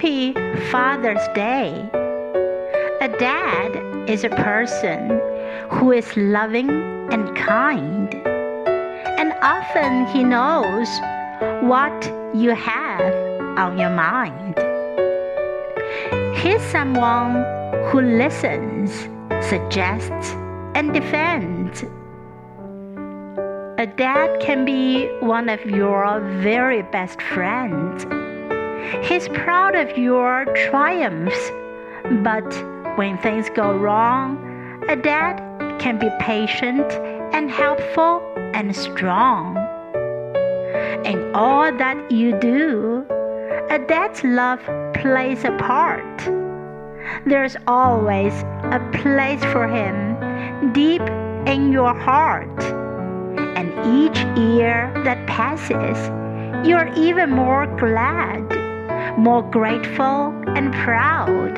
Happy Father's Day. A dad is a person who is loving and kind, and often he knows what you have on your mind. He's someone who listens, suggests, and defends. A dad can be one of your very best friends. He's proud of your triumphs, but when things go wrong, a dad can be patient and helpful and strong. In all that you do, a dad's love plays a part. There's always a place for him deep in your heart. And each year that passes, you're even more glad, more grateful and proud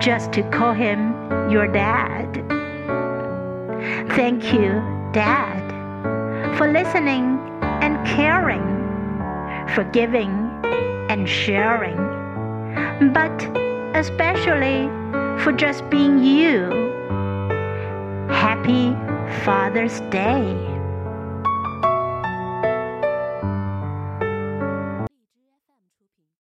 just to call him your dad. Thank you, Dad, for listening and caring, for giving and sharing, but especially for just being you. Happy Father's Day.